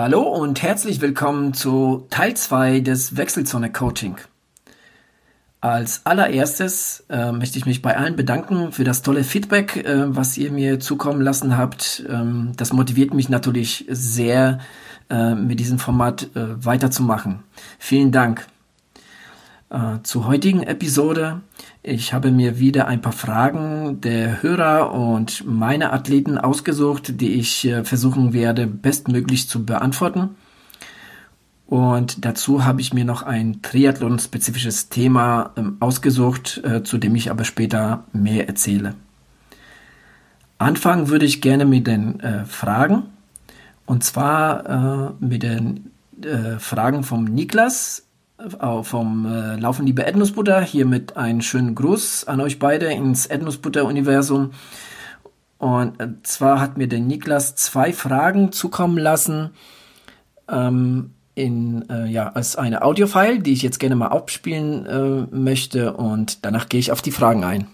Hallo und herzlich willkommen zu Teil 2 des Wechselzone Coaching. Als allererstes äh, möchte ich mich bei allen bedanken für das tolle Feedback, äh, was ihr mir zukommen lassen habt. Ähm, das motiviert mich natürlich sehr, äh, mit diesem Format äh, weiterzumachen. Vielen Dank. Äh, zur heutigen Episode. Ich habe mir wieder ein paar Fragen der Hörer und meine Athleten ausgesucht, die ich äh, versuchen werde, bestmöglich zu beantworten. Und dazu habe ich mir noch ein Triathlon-spezifisches Thema ähm, ausgesucht, äh, zu dem ich aber später mehr erzähle. Anfangen würde ich gerne mit den äh, Fragen. Und zwar mit den Fragen vom Niklas vom äh, Laufen Liebe Erdnussbutter. Hiermit einen schönen Gruß an euch beide ins Erdnussbutter-Universum. Und äh, zwar hat mir der Niklas zwei Fragen zukommen lassen. Ähm, in, äh, ja, als eine Audiofile, die ich jetzt gerne mal abspielen äh, möchte und danach gehe ich auf die Fragen ein.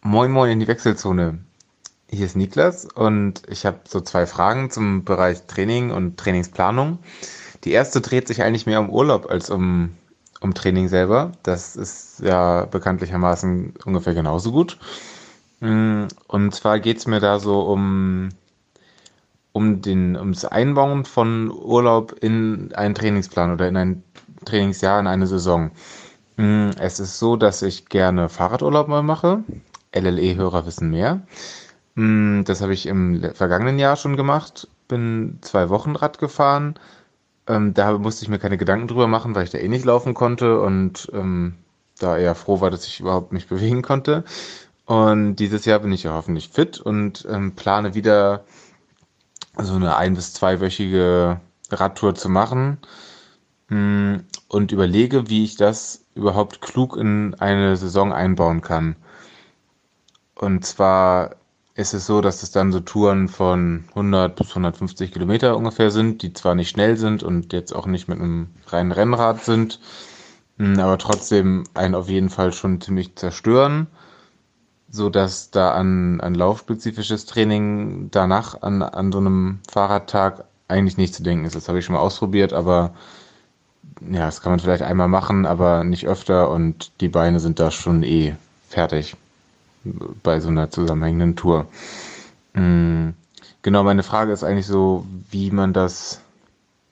Moin Moin in die Wechselzone. Hier ist Niklas und ich habe so zwei Fragen zum Bereich Training und Trainingsplanung. Die erste dreht sich eigentlich mehr um Urlaub als um, um Training selber. Das ist ja bekanntlichermaßen ungefähr genauso gut. Mm, und zwar geht es mir da so um um den, ums Einbauen von Urlaub in einen Trainingsplan oder in ein Trainingsjahr, in eine Saison. Mm, es ist so, dass ich gerne Fahrradurlaub mal mache. LLE-Hörer wissen mehr. Mm, das habe ich im vergangenen Jahr schon gemacht. Bin zwei Wochen Rad gefahren. Ähm, da musste ich mir keine Gedanken drüber machen, weil ich da eh nicht laufen konnte und ähm, da eher froh war, dass ich überhaupt mich bewegen konnte. Und dieses Jahr bin ich ja hoffentlich fit und ähm, plane wieder so eine ein- bis zweiwöchige Radtour zu machen mm, und überlege, wie ich das überhaupt klug in eine Saison einbauen kann. Und zwar ist es so, dass es dann so Touren von 100 bis 150 Kilometer ungefähr sind, die zwar nicht schnell sind und jetzt auch nicht mit einem reinen Rennrad sind, mm, aber trotzdem einen auf jeden Fall schon ziemlich zerstören so dass da an, an laufspezifisches Training danach an, an so einem Fahrradtag eigentlich nicht zu denken ist. Das habe ich schon mal ausprobiert, aber ja, das kann man vielleicht einmal machen, aber nicht öfter und die Beine sind da schon eh fertig bei so einer zusammenhängenden Tour. Mhm. Genau, meine Frage ist eigentlich so, wie man das,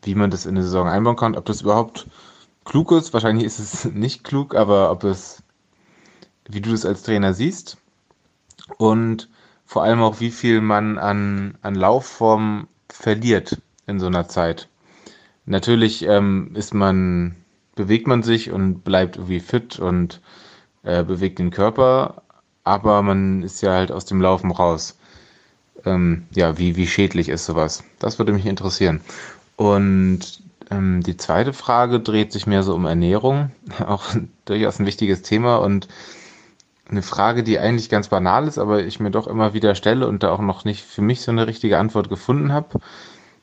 wie man das in eine Saison einbauen kann, ob das überhaupt klug ist. Wahrscheinlich ist es nicht klug, aber ob es, wie du das als Trainer siehst und vor allem auch, wie viel man an, an Laufform verliert in so einer Zeit. Natürlich ähm, ist man, bewegt man sich und bleibt irgendwie fit und äh, bewegt den Körper, aber man ist ja halt aus dem Laufen raus. Ähm, ja, wie, wie schädlich ist sowas? Das würde mich interessieren. Und ähm, die zweite Frage dreht sich mehr so um Ernährung, auch durchaus ein wichtiges Thema und eine Frage, die eigentlich ganz banal ist, aber ich mir doch immer wieder stelle und da auch noch nicht für mich so eine richtige Antwort gefunden habe.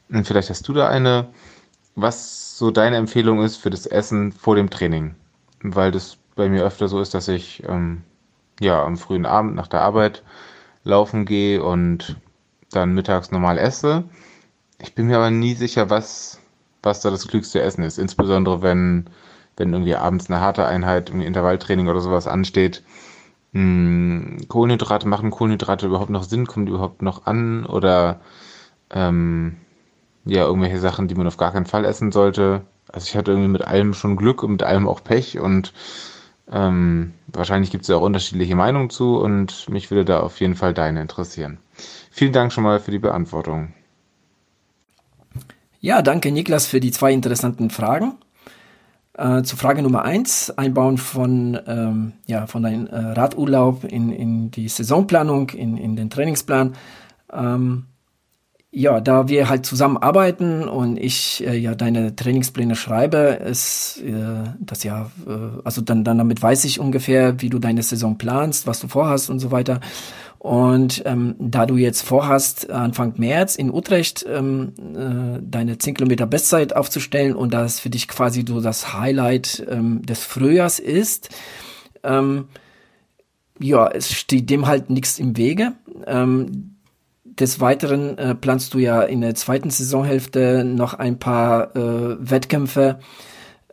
Und vielleicht hast du da eine, was so deine Empfehlung ist für das Essen vor dem Training. Weil das bei mir öfter so ist, dass ich ähm, ja am frühen Abend nach der Arbeit laufen gehe und dann mittags normal esse. Ich bin mir aber nie sicher, was, was da das klügste Essen ist. Insbesondere wenn, wenn irgendwie abends eine harte Einheit, irgendwie Intervalltraining oder sowas ansteht hm, Kohlenhydrate, machen Kohlenhydrate überhaupt noch Sinn? Kommen die überhaupt noch an? Oder ähm, ja, irgendwelche Sachen, die man auf gar keinen Fall essen sollte. Also ich hatte irgendwie mit allem schon Glück und mit allem auch Pech und ähm, wahrscheinlich gibt es ja auch unterschiedliche Meinungen zu und mich würde da auf jeden Fall deine interessieren. Vielen Dank schon mal für die Beantwortung. Ja, danke Niklas für die zwei interessanten Fragen. Äh, zu Frage Nummer eins, Einbauen von, ähm, ja, von deinem äh, Radurlaub in, in die Saisonplanung, in, in den Trainingsplan. Ähm, ja, da wir halt zusammenarbeiten und ich äh, ja deine Trainingspläne schreibe, ist äh, das ja, äh, also dann, dann damit weiß ich ungefähr, wie du deine Saison planst, was du vorhast und so weiter. Und ähm, da du jetzt vorhast, Anfang März in Utrecht ähm, äh, deine 10 Kilometer Bestzeit aufzustellen und das für dich quasi so das Highlight ähm, des Frühjahrs ist, ähm, ja, es steht dem halt nichts im Wege. Ähm, des Weiteren äh, planst du ja in der zweiten Saisonhälfte noch ein paar äh, Wettkämpfe.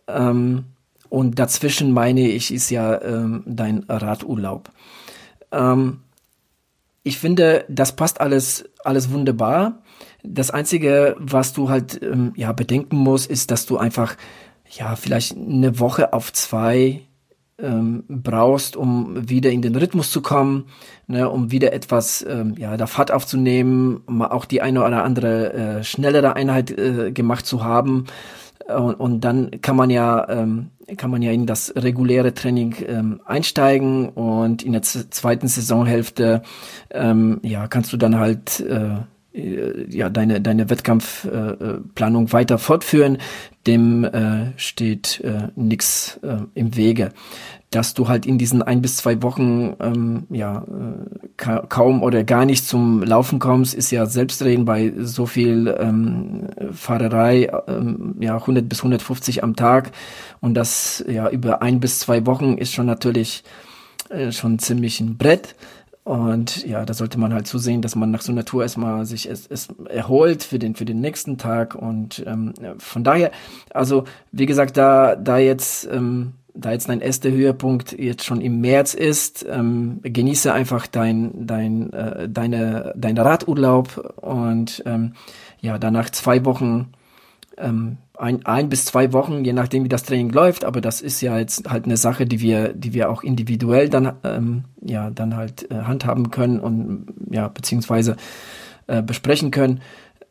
Ähm, und dazwischen meine ich, ist ja ähm, dein Radurlaub. Ähm, ich finde, das passt alles, alles wunderbar. Das Einzige, was du halt ähm, ja bedenken musst, ist, dass du einfach ja vielleicht eine Woche auf zwei ähm, brauchst, um wieder in den Rhythmus zu kommen, ne, um wieder etwas ähm, ja da Fahrt aufzunehmen, mal auch die eine oder andere äh, schnellere Einheit äh, gemacht zu haben. Und, und dann kann man ja ähm, kann man ja in das reguläre Training ähm, einsteigen und in der zweiten Saisonhälfte ähm, ja kannst du dann halt äh, ja deine deine Wettkampfplanung äh, weiter fortführen. Dem äh, steht äh, nichts äh, im Wege. Dass du halt in diesen ein bis zwei Wochen ähm, ja äh, ka kaum oder gar nicht zum Laufen kommst ist ja selbstredend bei so viel ähm, Fahrerei ähm, ja 100 bis 150 am Tag. Und das ja über ein bis zwei Wochen ist schon natürlich äh, schon ziemlich ein Brett und ja, da sollte man halt zusehen, dass man nach so einer Tour erstmal sich es, es erholt für den, für den nächsten Tag. Und ähm, von daher, also wie gesagt, da, da jetzt, ähm, da jetzt dein erster Höhepunkt jetzt schon im März ist, ähm, genieße einfach dein, dein, äh, deine, dein Radurlaub und ähm, ja, danach zwei Wochen ähm, ein, ein bis zwei Wochen, je nachdem wie das Training läuft, aber das ist ja jetzt halt eine Sache, die wir, die wir auch individuell dann ähm, ja dann halt äh, handhaben können und ja beziehungsweise äh, besprechen können.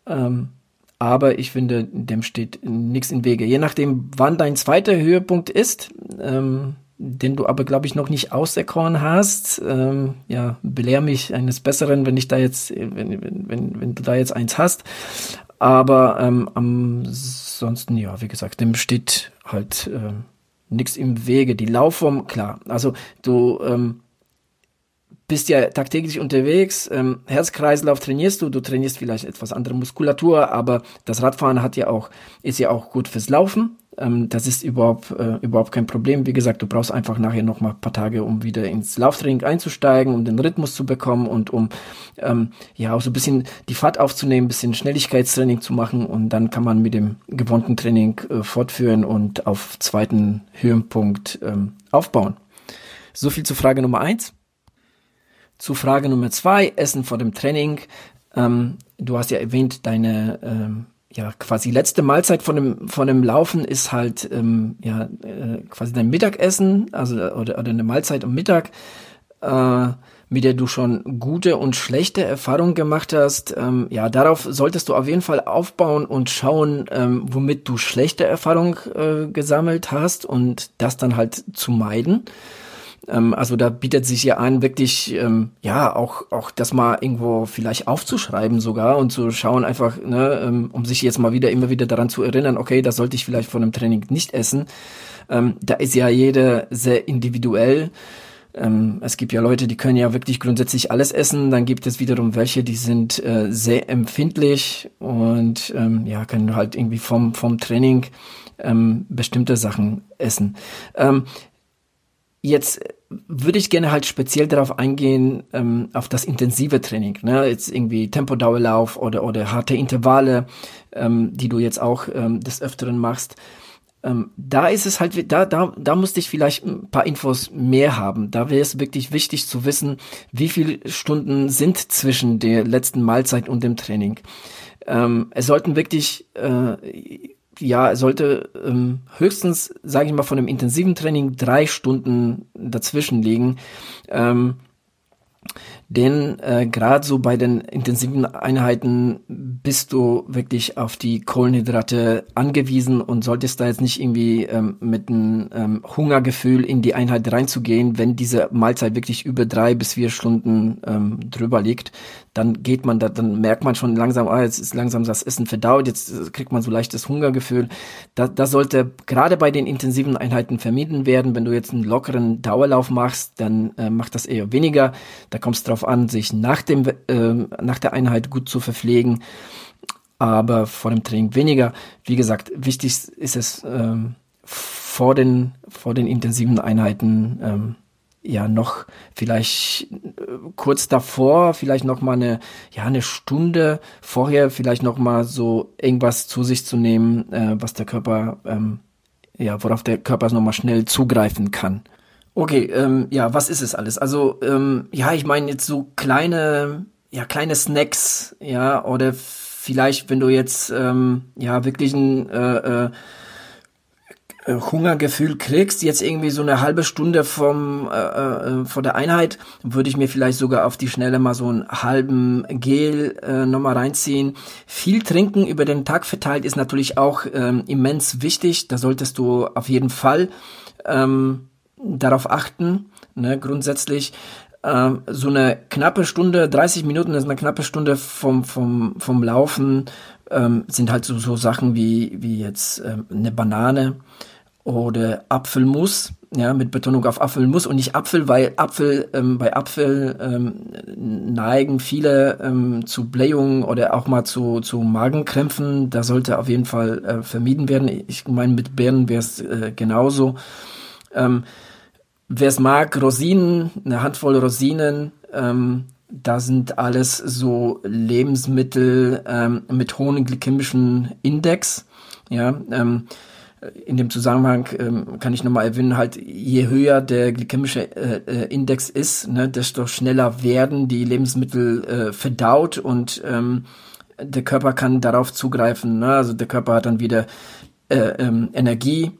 Ähm, aber ich finde, dem steht nichts im Wege. Je nachdem, wann dein zweiter Höhepunkt ist, ähm, den du aber glaube ich noch nicht auserkoren hast, ähm, ja belehr mich eines Besseren, wenn ich da jetzt, wenn, wenn, wenn du da jetzt eins hast. Aber ähm, ansonsten, ja, wie gesagt, dem steht halt äh, nichts im Wege. Die Laufform, klar. Also du ähm, bist ja tagtäglich unterwegs, ähm, Herzkreislauf trainierst du, du trainierst vielleicht etwas andere Muskulatur, aber das Radfahren hat ja auch, ist ja auch gut fürs Laufen. Ähm, das ist überhaupt, äh, überhaupt kein Problem. Wie gesagt, du brauchst einfach nachher noch mal ein paar Tage, um wieder ins Lauftraining einzusteigen, um den Rhythmus zu bekommen und um ähm, ja auch so ein bisschen die Fahrt aufzunehmen, ein bisschen Schnelligkeitstraining zu machen und dann kann man mit dem gewohnten Training äh, fortführen und auf zweiten Höhenpunkt ähm, aufbauen. So viel zu Frage Nummer eins. Zu Frage Nummer zwei, Essen vor dem Training. Ähm, du hast ja erwähnt, deine ähm, ja quasi letzte Mahlzeit von dem von dem Laufen ist halt ähm, ja äh, quasi dein Mittagessen, also oder, oder eine Mahlzeit am Mittag, äh, mit der du schon gute und schlechte Erfahrungen gemacht hast. Ähm, ja, darauf solltest du auf jeden Fall aufbauen und schauen, ähm, womit du schlechte Erfahrungen äh, gesammelt hast und das dann halt zu meiden. Ähm, also da bietet sich ja an, wirklich, ähm, ja, auch, auch das mal irgendwo vielleicht aufzuschreiben sogar und zu schauen einfach, ne, ähm, um sich jetzt mal wieder immer wieder daran zu erinnern, okay, das sollte ich vielleicht vor einem Training nicht essen. Ähm, da ist ja jeder sehr individuell. Ähm, es gibt ja Leute, die können ja wirklich grundsätzlich alles essen. Dann gibt es wiederum welche, die sind äh, sehr empfindlich und ähm, ja, können halt irgendwie vom, vom Training ähm, bestimmte Sachen essen. Jetzt würde ich gerne halt speziell darauf eingehen, ähm, auf das intensive Training. Ne? Jetzt irgendwie Tempodauerlauf oder, oder harte Intervalle, ähm, die du jetzt auch ähm, des Öfteren machst. Ähm, da ist es halt, da, da, da musste ich vielleicht ein paar Infos mehr haben. Da wäre es wirklich wichtig zu wissen, wie viele Stunden sind zwischen der letzten Mahlzeit und dem Training. Ähm, es sollten wirklich äh, ja, sollte ähm, höchstens, sage ich mal, von einem intensiven Training drei Stunden dazwischen liegen. Ähm, denn äh, gerade so bei den intensiven Einheiten bist du wirklich auf die Kohlenhydrate angewiesen und solltest da jetzt nicht irgendwie ähm, mit einem ähm, Hungergefühl in die Einheit reinzugehen, wenn diese Mahlzeit wirklich über drei bis vier Stunden ähm, drüber liegt, dann geht man da, dann merkt man schon langsam, ah, jetzt ist langsam das Essen verdaut, jetzt äh, kriegt man so leichtes Hungergefühl. Da, das sollte gerade bei den intensiven Einheiten vermieden werden. Wenn du jetzt einen lockeren Dauerlauf machst, dann äh, macht das eher weniger. Da kommt es darauf an, sich nach dem äh, nach der Einheit gut zu verpflegen, aber vor dem Training weniger. Wie gesagt, wichtig ist es ähm, vor den vor den intensiven Einheiten ähm, ja noch vielleicht äh, kurz davor, vielleicht noch mal eine ja eine Stunde vorher vielleicht noch mal so irgendwas zu sich zu nehmen, äh, was der Körper ähm, ja worauf der Körper noch mal schnell zugreifen kann. Okay, ähm, ja, was ist es alles? Also ähm, ja, ich meine jetzt so kleine ja kleine Snacks, ja oder vielleicht wenn du jetzt ähm, ja wirklich ein äh, äh, äh, Hungergefühl kriegst, jetzt irgendwie so eine halbe Stunde vom äh, äh, vor der Einheit, würde ich mir vielleicht sogar auf die Schnelle mal so einen halben Gel äh, nochmal reinziehen. Viel trinken über den Tag verteilt ist natürlich auch ähm, immens wichtig. Da solltest du auf jeden Fall ähm, darauf achten. Ne, grundsätzlich ähm, so eine knappe Stunde, 30 Minuten ist eine knappe Stunde vom vom vom Laufen ähm, sind halt so so Sachen wie wie jetzt ähm, eine Banane oder Apfelmus, ja, mit Betonung auf Apfelmus und nicht Apfel, weil Apfel, ähm, bei Apfel ähm, neigen viele ähm, zu Blähungen oder auch mal zu, zu Magenkrämpfen. Da sollte auf jeden Fall äh, vermieden werden. Ich meine, mit Beeren wäre es äh, genauso. Ähm, Wer es mag, Rosinen, eine Handvoll Rosinen, ähm, da sind alles so Lebensmittel ähm, mit hohem glykämischen Index. Ja, ähm, in dem Zusammenhang ähm, kann ich nochmal erwähnen, halt je höher der glykämische äh, äh, Index ist, ne, desto schneller werden die Lebensmittel äh, verdaut und ähm, der Körper kann darauf zugreifen. Ne? Also der Körper hat dann wieder äh, ähm, Energie.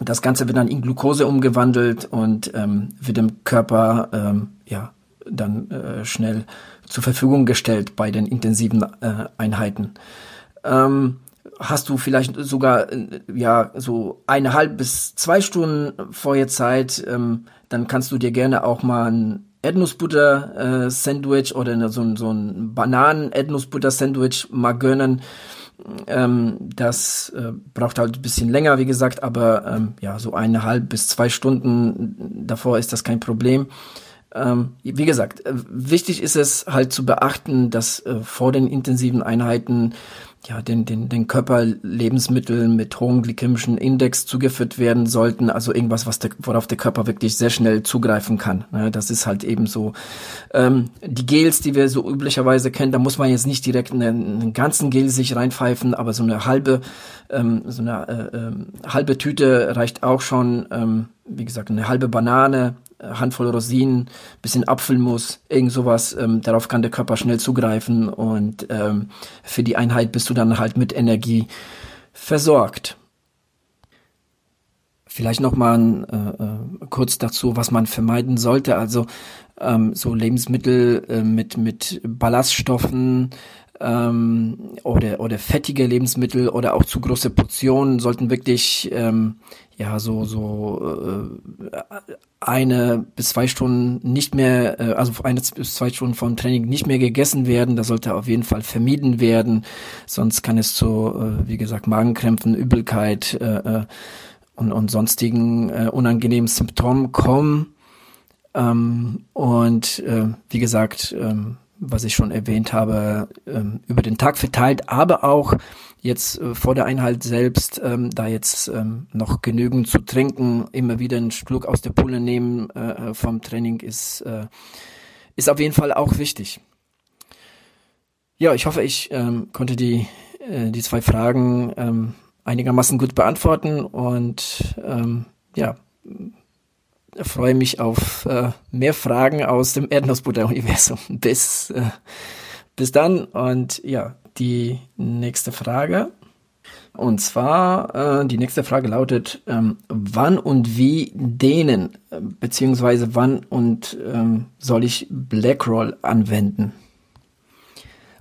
Das Ganze wird dann in Glucose umgewandelt und ähm, wird dem Körper ähm, ja dann äh, schnell zur Verfügung gestellt bei den intensiven äh, Einheiten. Ähm, hast du vielleicht sogar äh, ja so eineinhalb bis zwei Stunden vorher Zeit, ähm, dann kannst du dir gerne auch mal ein Erdnussbutter äh, oder so ein, so ein Bananen Erdnussbutter Sandwich mal gönnen. Ähm, das äh, braucht halt ein bisschen länger, wie gesagt, aber ähm, ja, so eineinhalb bis zwei Stunden davor ist das kein Problem. Ähm, wie gesagt, äh, wichtig ist es halt zu beachten, dass äh, vor den intensiven Einheiten ja, den, den, den Körper Lebensmittel mit hohem glykämischen Index zugeführt werden sollten, also irgendwas, was der, worauf der Körper wirklich sehr schnell zugreifen kann. Ne? Das ist halt eben so. Ähm, die Gels, die wir so üblicherweise kennen, da muss man jetzt nicht direkt einen, einen ganzen Gel sich reinpfeifen, aber so eine halbe, ähm, so eine äh, äh, halbe Tüte reicht auch schon. Ähm, wie gesagt, eine halbe Banane, Handvoll Rosinen, bisschen Apfelmus, irgend sowas. Ähm, darauf kann der Körper schnell zugreifen und ähm, für die Einheit bist du dann halt mit Energie versorgt. Vielleicht noch mal äh, äh, kurz dazu, was man vermeiden sollte. Also ähm, so Lebensmittel äh, mit mit Ballaststoffen, ähm, oder, oder fettige Lebensmittel oder auch zu große Portionen sollten wirklich ähm, ja so so äh, eine bis zwei Stunden nicht mehr, äh, also eine bis zwei Stunden vom Training nicht mehr gegessen werden. Das sollte auf jeden Fall vermieden werden, sonst kann es zu, äh, wie gesagt, Magenkrämpfen, Übelkeit äh, äh und, und sonstigen äh, unangenehmen Symptomen kommen. Ähm, und äh, wie gesagt, ähm, was ich schon erwähnt habe, ähm, über den Tag verteilt, aber auch jetzt äh, vor der Einheit selbst, ähm, da jetzt ähm, noch genügend zu trinken, immer wieder einen Schluck aus der Pulle nehmen äh, äh, vom Training ist, äh, ist auf jeden Fall auch wichtig. Ja, ich hoffe, ich ähm, konnte die, äh, die zwei Fragen ähm, einigermaßen gut beantworten und ähm, ja, freue mich auf äh, mehr Fragen aus dem Erdnussbutter-Universum. Bis, äh, bis dann und ja, die nächste Frage. Und zwar, äh, die nächste Frage lautet, ähm, wann und wie dehnen, beziehungsweise wann und ähm, soll ich Blackroll anwenden?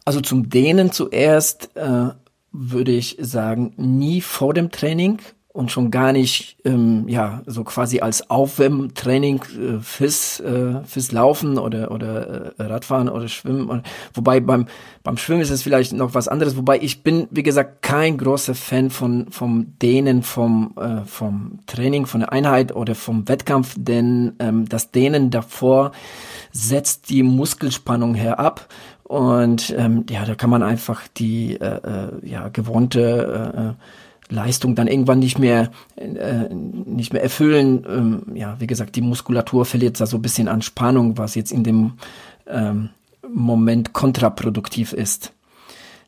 Also zum Dehnen zuerst äh, würde ich sagen, nie vor dem Training und schon gar nicht ähm, ja so quasi als Aufwärmtraining äh, fürs äh, fürs Laufen oder oder äh, Radfahren oder Schwimmen. Oder, wobei beim beim Schwimmen ist es vielleicht noch was anderes. Wobei ich bin wie gesagt kein großer Fan von vom Dehnen vom äh, vom Training von der Einheit oder vom Wettkampf denn ähm, das Dehnen davor setzt die Muskelspannung herab und ähm, ja da kann man einfach die äh, äh, ja gewohnte äh, äh Leistung dann irgendwann nicht mehr äh, nicht mehr erfüllen. Ähm, ja, wie gesagt, die Muskulatur verliert da so ein bisschen an Spannung, was jetzt in dem ähm, Moment kontraproduktiv ist.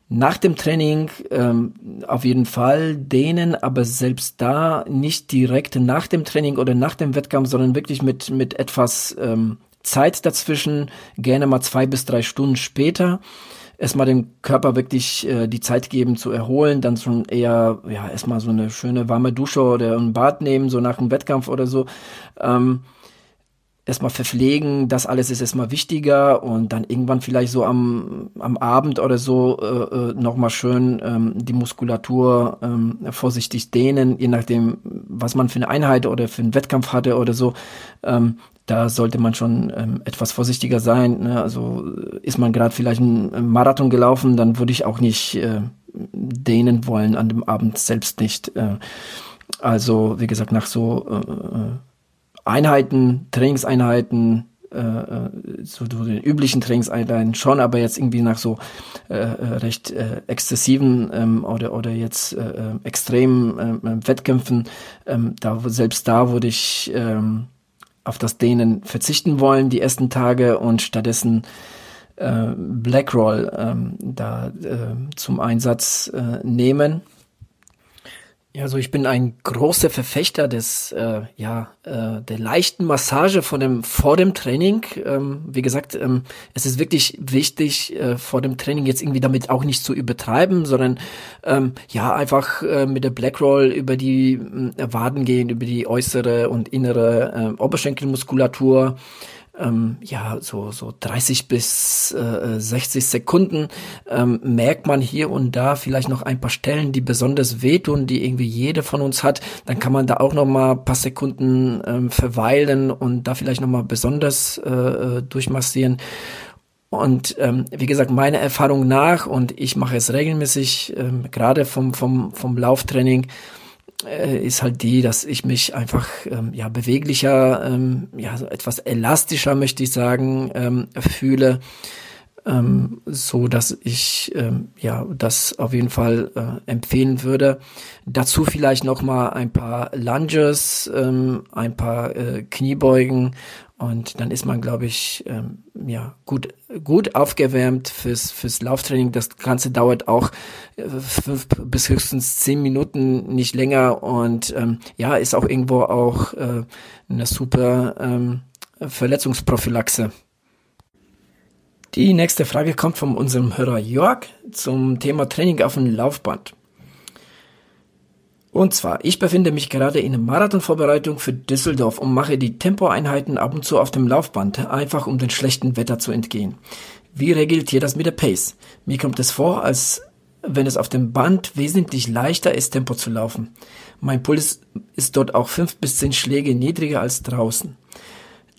Nach dem Training ähm, auf jeden Fall dehnen, aber selbst da nicht direkt nach dem Training oder nach dem Wettkampf, sondern wirklich mit, mit etwas ähm, Zeit dazwischen, gerne mal zwei bis drei Stunden später. Erstmal dem Körper wirklich äh, die Zeit geben zu erholen, dann schon eher, ja, erstmal so eine schöne warme Dusche oder ein Bad nehmen, so nach dem Wettkampf oder so. Ähm, erstmal verpflegen, das alles ist erstmal wichtiger und dann irgendwann vielleicht so am, am Abend oder so äh, äh, nochmal schön ähm, die Muskulatur ähm, vorsichtig dehnen, je nachdem, was man für eine Einheit oder für einen Wettkampf hatte oder so. Ähm, da sollte man schon ähm, etwas vorsichtiger sein. Ne? Also ist man gerade vielleicht einen Marathon gelaufen, dann würde ich auch nicht äh, dehnen wollen an dem Abend selbst nicht. Äh, also wie gesagt, nach so äh, äh Einheiten, Trainingseinheiten, äh, äh, so, den üblichen Trainingseinheiten schon, aber jetzt irgendwie nach so äh, äh recht äh, exzessiven ähm, oder oder jetzt äh, äh extremen äh, Wettkämpfen, ähm, da selbst da würde ich ähm, auf das Dehnen verzichten wollen die ersten Tage und stattdessen äh, Blackroll ähm, da äh, zum Einsatz äh, nehmen ja, also ich bin ein großer Verfechter des, äh, ja, äh, der leichten Massage vor dem, vor dem Training. Ähm, wie gesagt, ähm, es ist wirklich wichtig, äh, vor dem Training jetzt irgendwie damit auch nicht zu übertreiben, sondern ähm, ja, einfach äh, mit der Blackroll über die äh, Waden gehen, über die äußere und innere äh, Oberschenkelmuskulatur ähm, ja, so, so 30 bis äh, 60 Sekunden ähm, merkt man hier und da vielleicht noch ein paar Stellen, die besonders wehtun, die irgendwie jede von uns hat. Dann kann man da auch noch mal paar Sekunden ähm, verweilen und da vielleicht noch mal besonders äh, äh durchmassieren. Und ähm, wie gesagt, meine Erfahrung nach, und ich mache es regelmäßig, ähm, gerade vom, vom, vom Lauftraining, äh, ist halt die, dass ich mich einfach ähm, ja beweglicher, ähm, ja so etwas elastischer möchte ich sagen ähm, fühle, ähm, so dass ich ähm, ja das auf jeden Fall äh, empfehlen würde. Dazu vielleicht noch mal ein paar Lunges, ähm, ein paar äh, Kniebeugen und dann ist man, glaube ich, ähm, ja gut gut aufgewärmt fürs fürs Lauftraining. Das Ganze dauert auch äh, fünf bis höchstens zehn Minuten, nicht länger. Und ähm, ja, ist auch irgendwo auch äh, eine super ähm, Verletzungsprophylaxe. Die nächste Frage kommt von unserem Hörer Jörg zum Thema Training auf dem Laufband. Und zwar, ich befinde mich gerade in der Marathonvorbereitung für Düsseldorf und mache die Tempoeinheiten ab und zu auf dem Laufband, einfach um dem schlechten Wetter zu entgehen. Wie regelt ihr das mit der Pace? Mir kommt es vor, als wenn es auf dem Band wesentlich leichter ist, Tempo zu laufen. Mein Puls ist dort auch fünf bis zehn Schläge niedriger als draußen.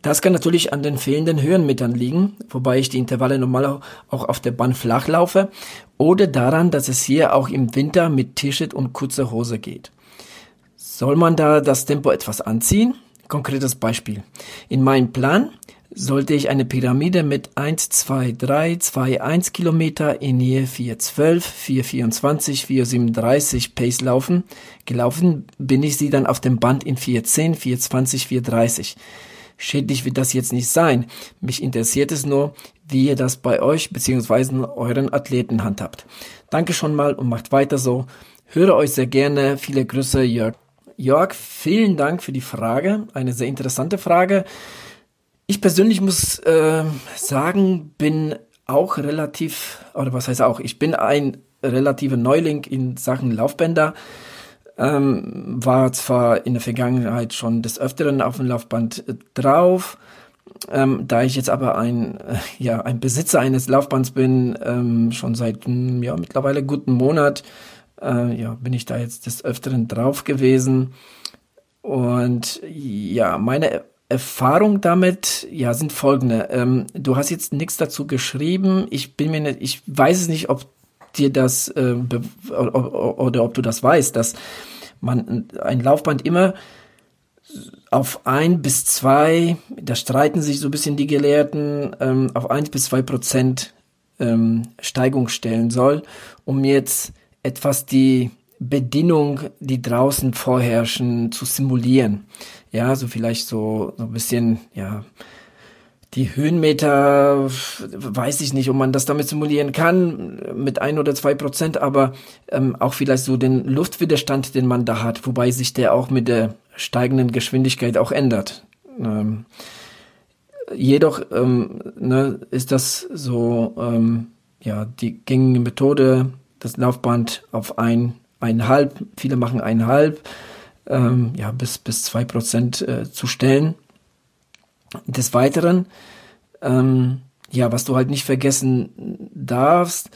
Das kann natürlich an den fehlenden Höhenmetern liegen, wobei ich die Intervalle normal auch auf der Bahn flach laufe, oder daran, dass es hier auch im Winter mit T-Shirt und kurzer Hose geht. Soll man da das Tempo etwas anziehen? Konkretes Beispiel. In meinem Plan sollte ich eine Pyramide mit 1, 2, 3, 2, 1 Kilometer in Nähe 412, 424, 437 Pace laufen. Gelaufen bin ich sie dann auf dem Band in 410, 420, 430. Schädlich wird das jetzt nicht sein. Mich interessiert es nur, wie ihr das bei euch bzw. euren Athleten handhabt. Danke schon mal und macht weiter so. Höre euch sehr gerne. Viele Grüße, Jörg. Jörg, vielen Dank für die Frage. Eine sehr interessante Frage. Ich persönlich muss äh, sagen, bin auch relativ, oder was heißt auch, ich bin ein relativer Neuling in Sachen Laufbänder. Ähm, war zwar in der Vergangenheit schon des Öfteren auf dem Laufband äh, drauf, ähm, da ich jetzt aber ein, äh, ja, ein Besitzer eines Laufbands bin, ähm, schon seit hm, ja, mittlerweile guten Monat, äh, ja, bin ich da jetzt des Öfteren drauf gewesen. Und ja, meine Erfahrung damit, ja, sind folgende. Ähm, du hast jetzt nichts dazu geschrieben. Ich bin mir nicht, ich weiß es nicht, ob dir das äh, oder, ob du das weißt, dass man ein Laufband immer auf ein bis zwei, da streiten sich so ein bisschen die Gelehrten, ähm, auf eins bis zwei Prozent ähm, Steigung stellen soll, um jetzt etwas die Bedingungen, die draußen vorherrschen, zu simulieren. Ja, so vielleicht so, so ein bisschen, ja, die Höhenmeter, weiß ich nicht, ob man das damit simulieren kann, mit ein oder zwei Prozent, aber ähm, auch vielleicht so den Luftwiderstand, den man da hat, wobei sich der auch mit der steigenden Geschwindigkeit auch ändert. Ähm, jedoch ähm, ne, ist das so, ähm, ja, die gängige Methode, das Laufband auf ein, eineinhalb, viele machen eineinhalb, ähm, ja, bis, bis zwei Prozent äh, zu stellen. Des Weiteren, ähm, ja, was du halt nicht vergessen darfst,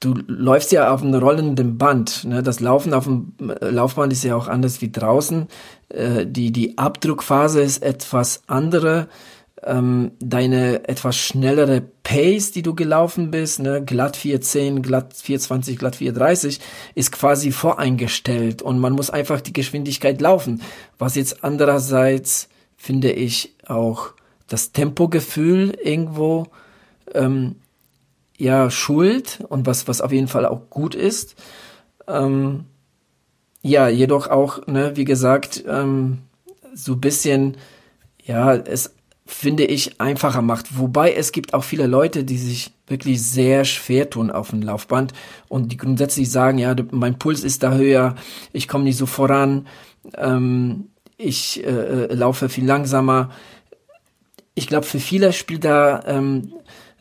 du läufst ja auf einem rollenden Band. Ne? Das Laufen auf dem äh, Laufband ist ja auch anders wie draußen. Äh, die, die Abdruckphase ist etwas andere ähm, deine etwas schnellere Pace, die du gelaufen bist, ne, glatt 410, glatt 420, glatt 430, ist quasi voreingestellt und man muss einfach die Geschwindigkeit laufen. Was jetzt andererseits, finde ich, auch das Tempogefühl irgendwo ähm, ja schuld und was, was auf jeden Fall auch gut ist. Ähm, ja, jedoch auch, ne, wie gesagt, ähm, so bisschen, ja, es finde ich, einfacher macht. Wobei es gibt auch viele Leute, die sich wirklich sehr schwer tun auf dem Laufband und die grundsätzlich sagen, ja, mein Puls ist da höher, ich komme nicht so voran, ähm, ich äh, äh, laufe viel langsamer. Ich glaube, für viele spielt da ähm,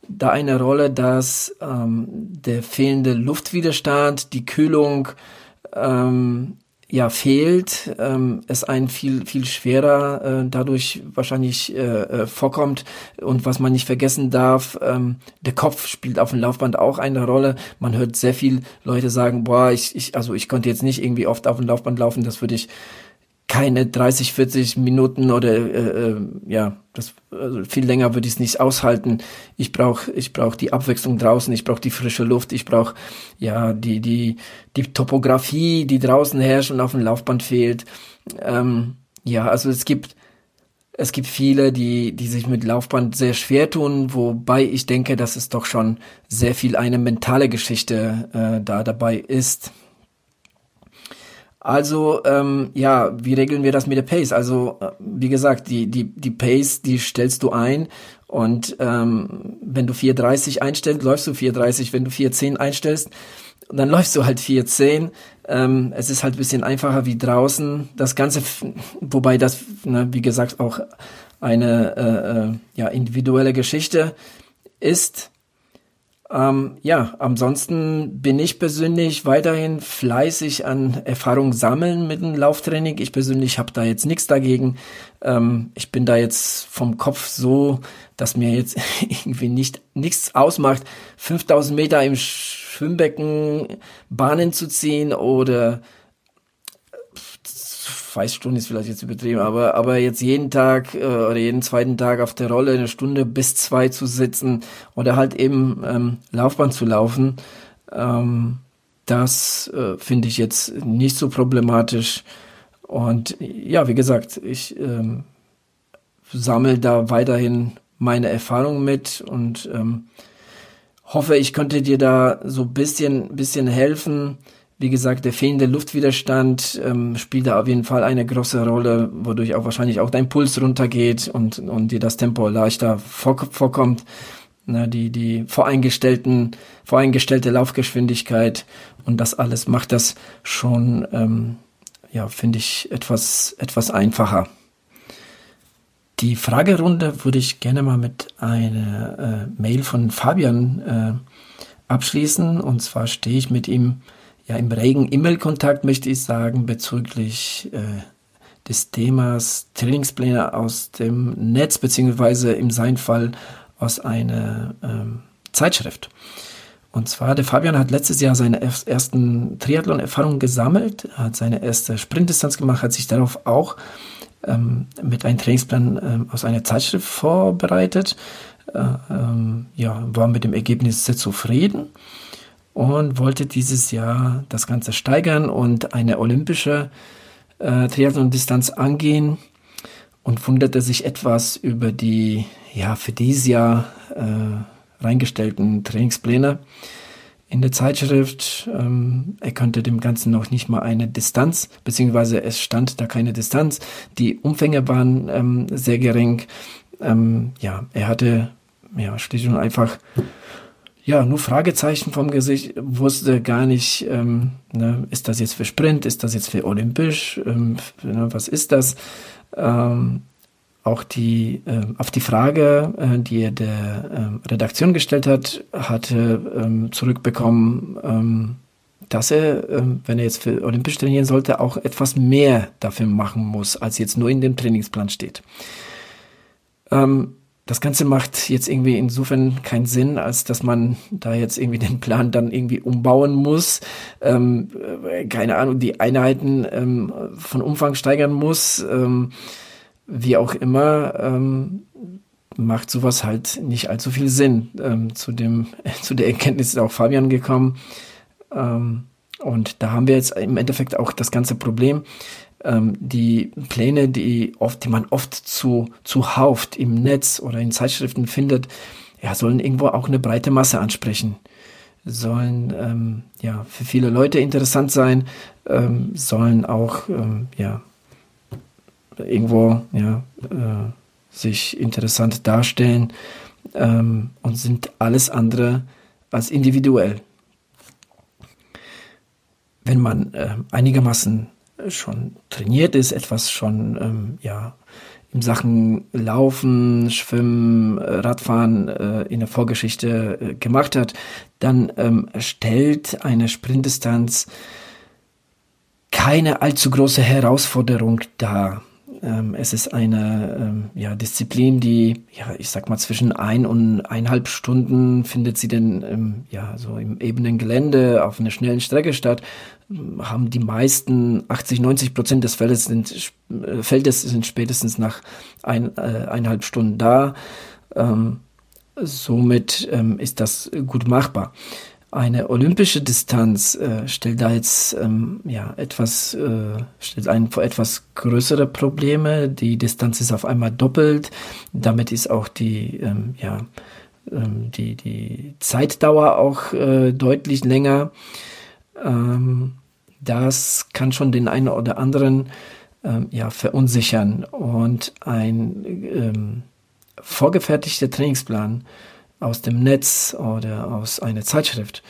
da eine Rolle, dass ähm, der fehlende Luftwiderstand, die Kühlung, ähm, ja fehlt, ähm, es einen viel viel schwerer äh, dadurch wahrscheinlich äh, äh, vorkommt und was man nicht vergessen darf, ähm, der Kopf spielt auf dem Laufband auch eine Rolle. Man hört sehr viel Leute sagen, boah, ich, ich also ich konnte jetzt nicht irgendwie oft auf dem Laufband laufen, das würde ich keine 30, 40 Minuten oder äh, äh, ja, das also viel länger würde ich es nicht aushalten. Ich brauche ich brauch die Abwechslung draußen, ich brauche die frische Luft, ich brauche ja die die die Topografie, die draußen herrscht und auf dem Laufband fehlt. Ähm, ja, also es gibt es gibt viele, die die sich mit Laufband sehr schwer tun, wobei ich denke, dass es doch schon sehr viel eine mentale Geschichte äh, da dabei ist. Also, ähm, ja, wie regeln wir das mit der Pace? Also, äh, wie gesagt, die, die, die Pace, die stellst du ein und ähm, wenn du 4.30 einstellst, läufst du 4.30. Wenn du 4.10 einstellst, dann läufst du halt 4.10. Ähm, es ist halt ein bisschen einfacher wie draußen. Das Ganze, wobei das, ne, wie gesagt, auch eine äh, äh, ja, individuelle Geschichte ist. Ähm, ja, ansonsten bin ich persönlich weiterhin fleißig an Erfahrung sammeln mit dem Lauftraining. Ich persönlich habe da jetzt nichts dagegen. Ähm, ich bin da jetzt vom Kopf so, dass mir jetzt irgendwie nicht nichts ausmacht, 5000 Meter im Schwimmbecken Bahnen zu ziehen oder zwei Stunden ist vielleicht jetzt übertrieben, aber, aber jetzt jeden Tag äh, oder jeden zweiten Tag auf der Rolle eine Stunde bis zwei zu sitzen oder halt eben ähm, Laufbahn zu laufen, ähm, das äh, finde ich jetzt nicht so problematisch. Und ja, wie gesagt, ich ähm, sammle da weiterhin meine Erfahrungen mit und ähm, hoffe, ich könnte dir da so bisschen, bisschen helfen, wie gesagt, der fehlende Luftwiderstand ähm, spielt da auf jeden Fall eine große Rolle, wodurch auch wahrscheinlich auch dein Puls runtergeht und, und dir das Tempo leichter vor, vorkommt. Na, die, die voreingestellten, voreingestellte Laufgeschwindigkeit und das alles macht das schon, ähm, ja, finde ich etwas, etwas einfacher. Die Fragerunde würde ich gerne mal mit einer äh, Mail von Fabian äh, abschließen. Und zwar stehe ich mit ihm ja, im regen E-Mail-Kontakt möchte ich sagen bezüglich äh, des Themas Trainingspläne aus dem Netz, beziehungsweise im sein Fall aus einer ähm, Zeitschrift. Und zwar, der Fabian hat letztes Jahr seine ersten Triathlon-Erfahrungen gesammelt, hat seine erste Sprintdistanz gemacht, hat sich darauf auch ähm, mit einem Trainingsplan ähm, aus einer Zeitschrift vorbereitet. Äh, ähm, ja, war mit dem Ergebnis sehr zufrieden und wollte dieses Jahr das Ganze steigern und eine olympische äh, Triathlon-Distanz angehen und wunderte sich etwas über die ja für dieses Jahr äh, reingestellten Trainingspläne. in der Zeitschrift. Ähm, er könnte dem Ganzen noch nicht mal eine Distanz, beziehungsweise es stand da keine Distanz. Die Umfänge waren ähm, sehr gering. Ähm, ja, er hatte ja schlicht und einfach ja, nur Fragezeichen vom Gesicht, wusste gar nicht, ähm, ne, ist das jetzt für Sprint, ist das jetzt für Olympisch, ähm, ne, was ist das? Ähm, auch die, äh, auf die Frage, äh, die er der äh, Redaktion gestellt hat, hatte ähm, zurückbekommen, ähm, dass er, ähm, wenn er jetzt für Olympisch trainieren sollte, auch etwas mehr dafür machen muss, als jetzt nur in dem Trainingsplan steht. Ähm, das Ganze macht jetzt irgendwie insofern keinen Sinn, als dass man da jetzt irgendwie den Plan dann irgendwie umbauen muss, ähm, äh, keine Ahnung, die Einheiten ähm, von Umfang steigern muss, ähm, wie auch immer, ähm, macht sowas halt nicht allzu viel Sinn. Ähm, zu dem, zu der Erkenntnis ist auch Fabian gekommen. Ähm, und da haben wir jetzt im Endeffekt auch das ganze Problem, ähm, die Pläne, die oft, die man oft zu, zuhauft im Netz oder in Zeitschriften findet, ja, sollen irgendwo auch eine breite Masse ansprechen. Sollen ähm, ja für viele Leute interessant sein, ähm, sollen auch ähm, ja irgendwo ja äh, sich interessant darstellen ähm, und sind alles andere als individuell. Wenn man äh, einigermaßen schon trainiert ist, etwas schon ähm, ja in Sachen Laufen, Schwimmen, äh, Radfahren äh, in der Vorgeschichte äh, gemacht hat, dann ähm, stellt eine Sprintdistanz keine allzu große Herausforderung dar. Ähm, es ist eine ähm, ja, Disziplin, die, ja, ich sag mal, zwischen ein und eineinhalb Stunden findet sie denn ähm, ja, so im ebenen Gelände auf einer schnellen Strecke statt. Haben die meisten 80, 90 Prozent des Feldes sind, äh, Feldes sind spätestens nach ein, äh, eineinhalb Stunden da. Ähm, somit ähm, ist das gut machbar. Eine olympische Distanz äh, stellt da jetzt ähm, ja etwas äh, stellt einen vor etwas größere Probleme. Die Distanz ist auf einmal doppelt. Damit ist auch die ähm, ja ähm, die die Zeitdauer auch äh, deutlich länger. Ähm, das kann schon den einen oder anderen ähm, ja verunsichern und ein ähm, vorgefertigter Trainingsplan aus dem Netz oder aus einer Zeitschrift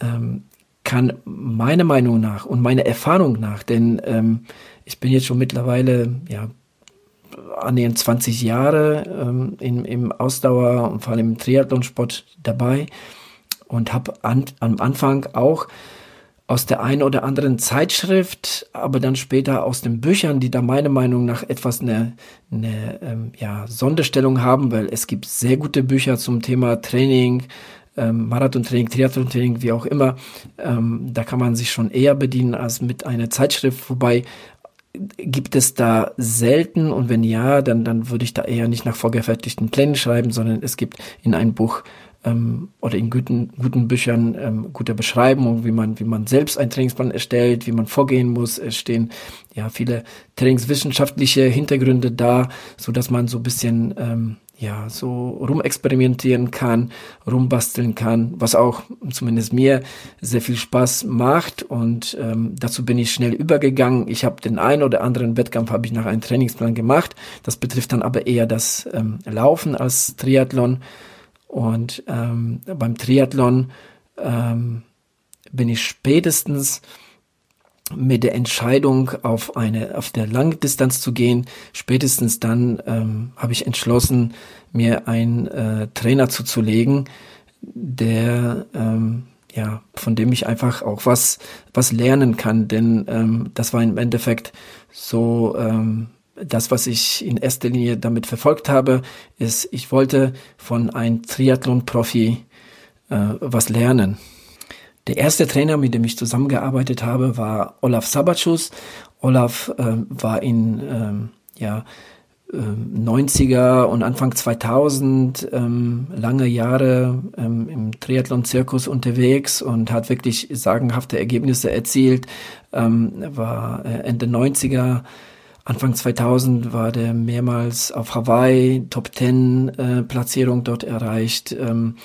ähm, kann meiner Meinung nach und meiner Erfahrung nach, denn ähm, ich bin jetzt schon mittlerweile ja annähernd 20 Jahre ähm, im, im Ausdauer und vor allem im Triathlonsport dabei und habe an, am Anfang auch aus der einen oder anderen Zeitschrift, aber dann später aus den Büchern, die da meiner Meinung nach etwas eine, eine ähm, ja, Sonderstellung haben, weil es gibt sehr gute Bücher zum Thema Training, ähm, Marathontraining, Triathlon-Training, wie auch immer. Ähm, da kann man sich schon eher bedienen als mit einer Zeitschrift, wobei gibt es da selten und wenn ja, dann, dann würde ich da eher nicht nach vorgefertigten Plänen schreiben, sondern es gibt in einem Buch ähm, oder in guten, guten Büchern ähm, gute Beschreibung, wie man, wie man selbst einen Trainingsplan erstellt, wie man vorgehen muss. Es stehen ja viele trainingswissenschaftliche Hintergründe da, so dass man so ein bisschen ähm, ja, so rumexperimentieren kann, rumbasteln kann, was auch zumindest mir sehr viel Spaß macht und ähm, dazu bin ich schnell übergegangen. Ich habe den einen oder anderen Wettkampf habe ich nach einem Trainingsplan gemacht. Das betrifft dann aber eher das ähm, Laufen als Triathlon und ähm, beim Triathlon ähm, bin ich spätestens mit der Entscheidung auf eine auf der Langdistanz zu gehen, spätestens dann ähm, habe ich entschlossen, mir einen äh, Trainer zuzulegen, der ähm, ja von dem ich einfach auch was was lernen kann, denn ähm, das war im Endeffekt so ähm, das, was ich in erster Linie damit verfolgt habe, ist, ich wollte von einem Triathlon-Profi äh, was lernen. Der erste Trainer, mit dem ich zusammengearbeitet habe, war Olaf Sabatschus. Olaf äh, war in ähm, ja, äh, 90er und Anfang 2000 ähm, lange Jahre ähm, im Triathlon-Zirkus unterwegs und hat wirklich sagenhafte Ergebnisse erzielt. Ähm, war äh, Ende 90er Anfang 2000 war der mehrmals auf Hawaii, Top 10 äh, Platzierung dort erreicht. Ähm,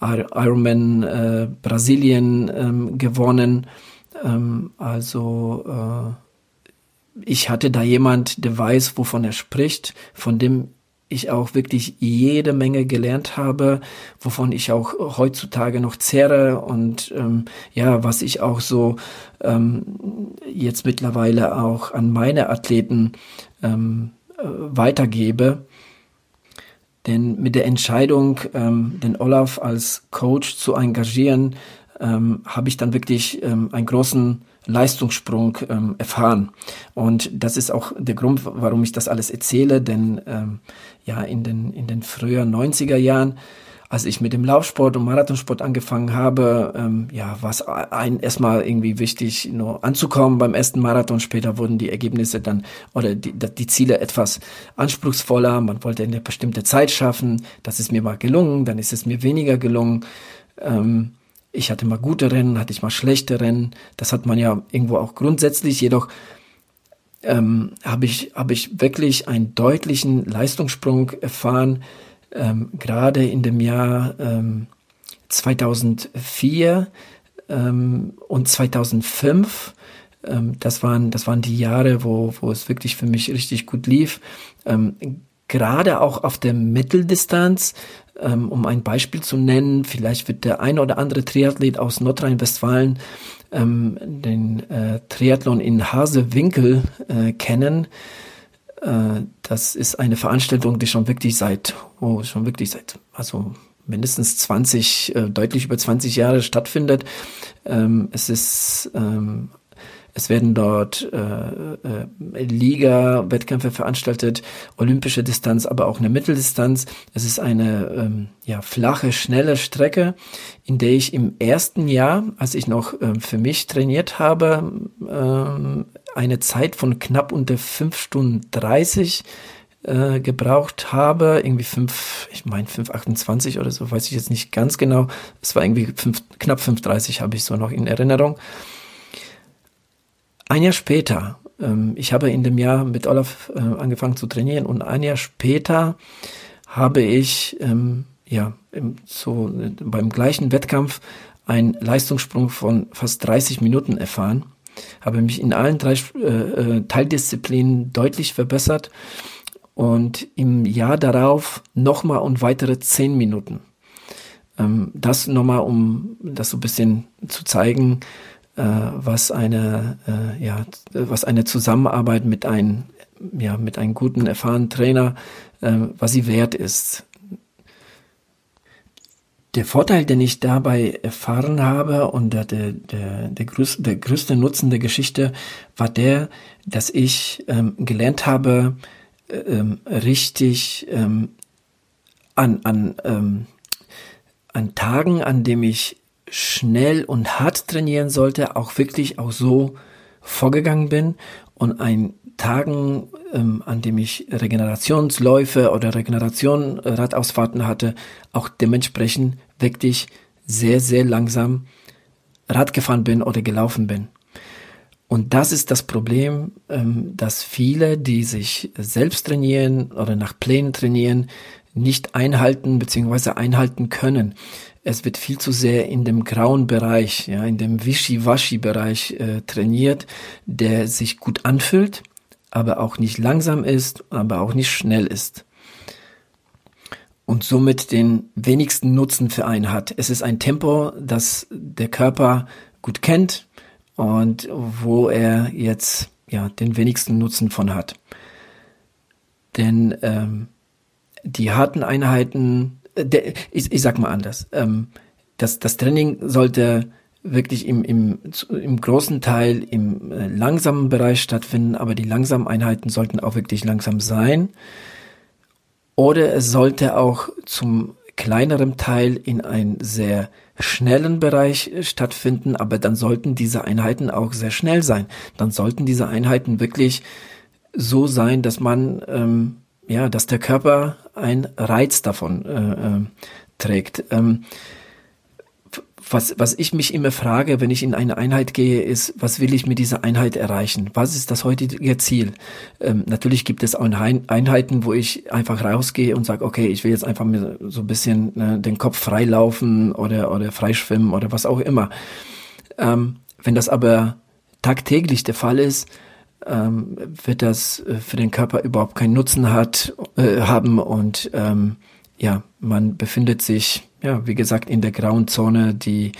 Ironman äh, Brasilien ähm, gewonnen. Ähm, also äh, ich hatte da jemand, der weiß, wovon er spricht, von dem ich auch wirklich jede Menge gelernt habe, wovon ich auch heutzutage noch zehre und ähm, ja, was ich auch so ähm, jetzt mittlerweile auch an meine Athleten ähm, äh, weitergebe. Denn mit der Entscheidung, ähm, den Olaf als Coach zu engagieren, ähm, habe ich dann wirklich ähm, einen großen Leistungssprung ähm, erfahren. Und das ist auch der Grund, warum ich das alles erzähle, denn ähm, ja, in den, in den frühen 90er Jahren, als ich mit dem Laufsport und Marathonsport angefangen habe, ähm, ja, war es ein, erstmal irgendwie wichtig, nur anzukommen beim ersten Marathon. Später wurden die Ergebnisse dann oder die, die Ziele etwas anspruchsvoller. Man wollte eine bestimmte Zeit schaffen. Das ist mir mal gelungen, dann ist es mir weniger gelungen. Ähm, ich hatte mal gute Rennen, hatte ich mal schlechte Rennen. Das hat man ja irgendwo auch grundsätzlich. Jedoch ähm, habe ich, hab ich wirklich einen deutlichen Leistungssprung erfahren, ähm, gerade in dem Jahr ähm, 2004 ähm, und 2005. Ähm, das, waren, das waren die Jahre, wo, wo es wirklich für mich richtig gut lief. Gerade auch auf der Mitteldistanz ähm, um ein Beispiel zu nennen, vielleicht wird der ein oder andere Triathlet aus Nordrhein-Westfalen ähm, den äh, Triathlon in Hasewinkel äh, kennen. Äh, das ist eine Veranstaltung, die schon wirklich seit, oh, schon wirklich seit, also mindestens 20, äh, deutlich über 20 Jahre stattfindet. Ähm, es ist ähm, es werden dort äh, äh, Liga-Wettkämpfe veranstaltet, olympische Distanz, aber auch eine Mitteldistanz. Es ist eine ähm, ja, flache, schnelle Strecke, in der ich im ersten Jahr, als ich noch ähm, für mich trainiert habe, ähm, eine Zeit von knapp unter fünf Stunden 30 äh, gebraucht habe, irgendwie fünf, ich meine 5,28 oder so, weiß ich jetzt nicht ganz genau. Es war irgendwie fünf, knapp 5,30 habe ich so noch in Erinnerung. Ein Jahr später, ähm, ich habe in dem Jahr mit Olaf äh, angefangen zu trainieren und ein Jahr später habe ich ähm, ja so beim gleichen Wettkampf einen Leistungssprung von fast 30 Minuten erfahren, habe mich in allen drei äh, äh, Teildisziplinen deutlich verbessert und im Jahr darauf nochmal und weitere 10 Minuten. Ähm, das nochmal, um das so ein bisschen zu zeigen, äh, was eine, äh, ja, was eine Zusammenarbeit mit einem, ja, mit einem guten, erfahrenen Trainer, äh, was sie wert ist. Der Vorteil, den ich dabei erfahren habe und der, der, der, der, größte, der größte Nutzen der Geschichte war der, dass ich ähm, gelernt habe, ähm, richtig ähm, an, an, ähm, an Tagen, an dem ich schnell und hart trainieren sollte, auch wirklich auch so vorgegangen bin und ein Tagen, ähm, an dem ich Regenerationsläufe oder Regeneration äh, Radausfahrten hatte, auch dementsprechend wirklich sehr, sehr langsam Rad gefahren bin oder gelaufen bin. Und das ist das Problem, ähm, dass viele, die sich selbst trainieren oder nach Plänen trainieren, nicht einhalten bzw. einhalten können es wird viel zu sehr in dem grauen Bereich, ja, in dem Wischi-Waschi-Bereich äh, trainiert, der sich gut anfühlt, aber auch nicht langsam ist, aber auch nicht schnell ist. Und somit den wenigsten Nutzen für einen hat. Es ist ein Tempo, das der Körper gut kennt und wo er jetzt ja den wenigsten Nutzen von hat. Denn ähm, die harten Einheiten der, ich, ich sag mal anders. Ähm, das, das Training sollte wirklich im, im, im großen Teil im äh, langsamen Bereich stattfinden, aber die langsamen Einheiten sollten auch wirklich langsam sein. Oder es sollte auch zum kleineren Teil in einem sehr schnellen Bereich äh, stattfinden, aber dann sollten diese Einheiten auch sehr schnell sein. Dann sollten diese Einheiten wirklich so sein, dass man ähm, ja, dass der Körper ein Reiz davon äh, äh, trägt. Ähm, was, was ich mich immer frage, wenn ich in eine Einheit gehe, ist, was will ich mit dieser Einheit erreichen? Was ist das heutige Ziel? Ähm, natürlich gibt es auch Einheiten, wo ich einfach rausgehe und sage, okay, ich will jetzt einfach mir so ein bisschen ne, den Kopf freilaufen oder, oder freischwimmen oder was auch immer. Ähm, wenn das aber tagtäglich der Fall ist, ähm, wird das äh, für den Körper überhaupt keinen Nutzen hat, äh, haben und ähm, ja, man befindet sich ja, wie gesagt, in der grauen Zone, die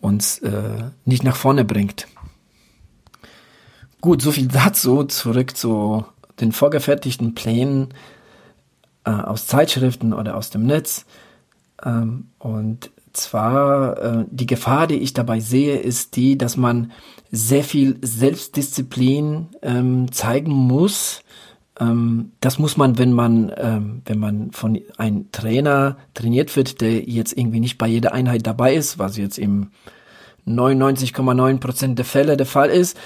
uns äh, nicht nach vorne bringt. Gut, so viel dazu. Zurück zu den vorgefertigten Plänen äh, aus Zeitschriften oder aus dem Netz. Ähm, und zwar äh, die Gefahr, die ich dabei sehe, ist die, dass man sehr viel Selbstdisziplin ähm, zeigen muss, ähm, das muss man, wenn man, ähm, wenn man von einem Trainer trainiert wird, der jetzt irgendwie nicht bei jeder Einheit dabei ist, was jetzt im 99,9 Prozent der Fälle der Fall ist,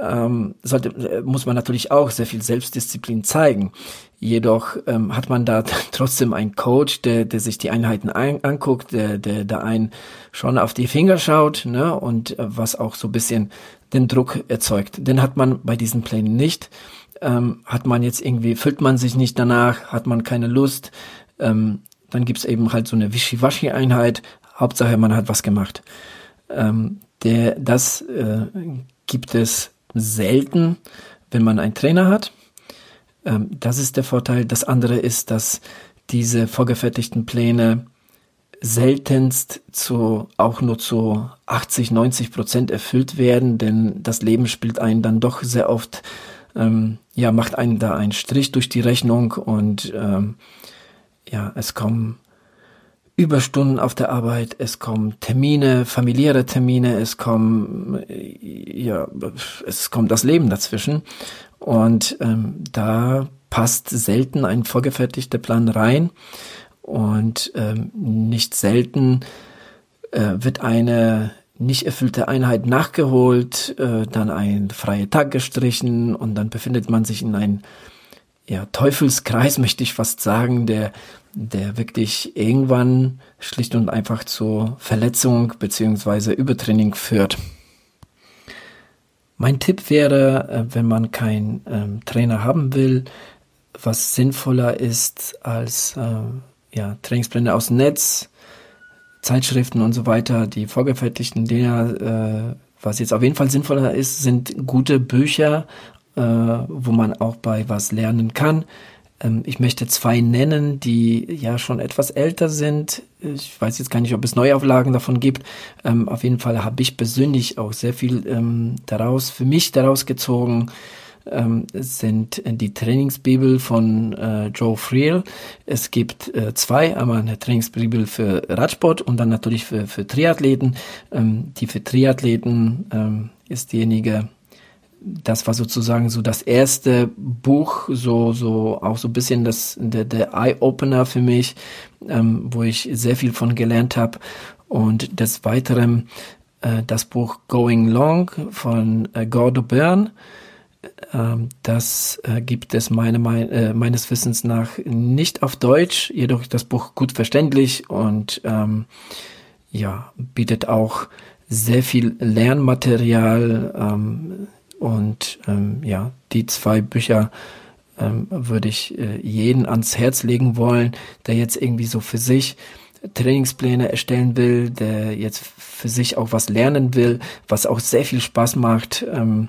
ähm, sollte, äh, muss man natürlich auch sehr viel Selbstdisziplin zeigen. Jedoch ähm, hat man da trotzdem einen Coach, der, der sich die Einheiten ein, anguckt, der, der da einen schon auf die Finger schaut, ne, und äh, was auch so ein bisschen den Druck erzeugt. Den hat man bei diesen Plänen nicht ähm, hat man jetzt irgendwie, fühlt man sich nicht danach, hat man keine Lust, ähm, dann gibt's eben halt so eine Wischiwaschi-Einheit, Hauptsache man hat was gemacht. Ähm, der, das äh, gibt es selten, wenn man einen Trainer hat. Ähm, das ist der Vorteil. Das andere ist, dass diese vorgefertigten Pläne seltenst zu, auch nur zu 80, 90 Prozent erfüllt werden, denn das Leben spielt einen dann doch sehr oft ähm, ja, macht einen da einen Strich durch die Rechnung und ähm, ja, es kommen Überstunden auf der Arbeit, es kommen Termine, familiäre Termine, es kommen, ja, es kommt das Leben dazwischen. Und ähm, da passt selten ein vorgefertigter Plan rein. Und ähm, nicht selten äh, wird eine nicht erfüllte Einheit nachgeholt, äh, dann ein freier Tag gestrichen und dann befindet man sich in einem ja, Teufelskreis, möchte ich fast sagen, der, der wirklich irgendwann schlicht und einfach zur Verletzung beziehungsweise Übertraining führt. Mein Tipp wäre, äh, wenn man keinen ähm, Trainer haben will, was sinnvoller ist als äh, ja, Trainingspläne aus dem Netz, Zeitschriften und so weiter, die vorgefertigten Dinger, äh, was jetzt auf jeden Fall sinnvoller ist, sind gute Bücher, äh, wo man auch bei was lernen kann. Ähm, ich möchte zwei nennen, die ja schon etwas älter sind. Ich weiß jetzt gar nicht, ob es Neuauflagen davon gibt. Ähm, auf jeden Fall habe ich persönlich auch sehr viel ähm, daraus, für mich daraus gezogen ähm, sind die Trainingsbibel von äh, Joe Friel. Es gibt äh, zwei, einmal eine Trainingsbibel für Radsport und dann natürlich für, für Triathleten. Ähm, die für Triathleten ähm, ist diejenige, das war sozusagen so das erste Buch, so, so auch so ein bisschen das, der, der Eye-Opener für mich, ähm, wo ich sehr viel von gelernt habe. Und des Weiteren äh, das Buch Going Long von äh, Gordo Byrne. Ähm, das äh, gibt es meine, mein, äh, meines Wissens nach nicht auf Deutsch, jedoch das Buch gut verständlich und ähm, ja, bietet auch sehr viel Lernmaterial ähm, und ähm, ja, die zwei Bücher ähm, würde ich äh, jeden ans Herz legen wollen, der jetzt irgendwie so für sich Trainingspläne erstellen will, der jetzt für sich auch was lernen will, was auch sehr viel Spaß macht. Ähm,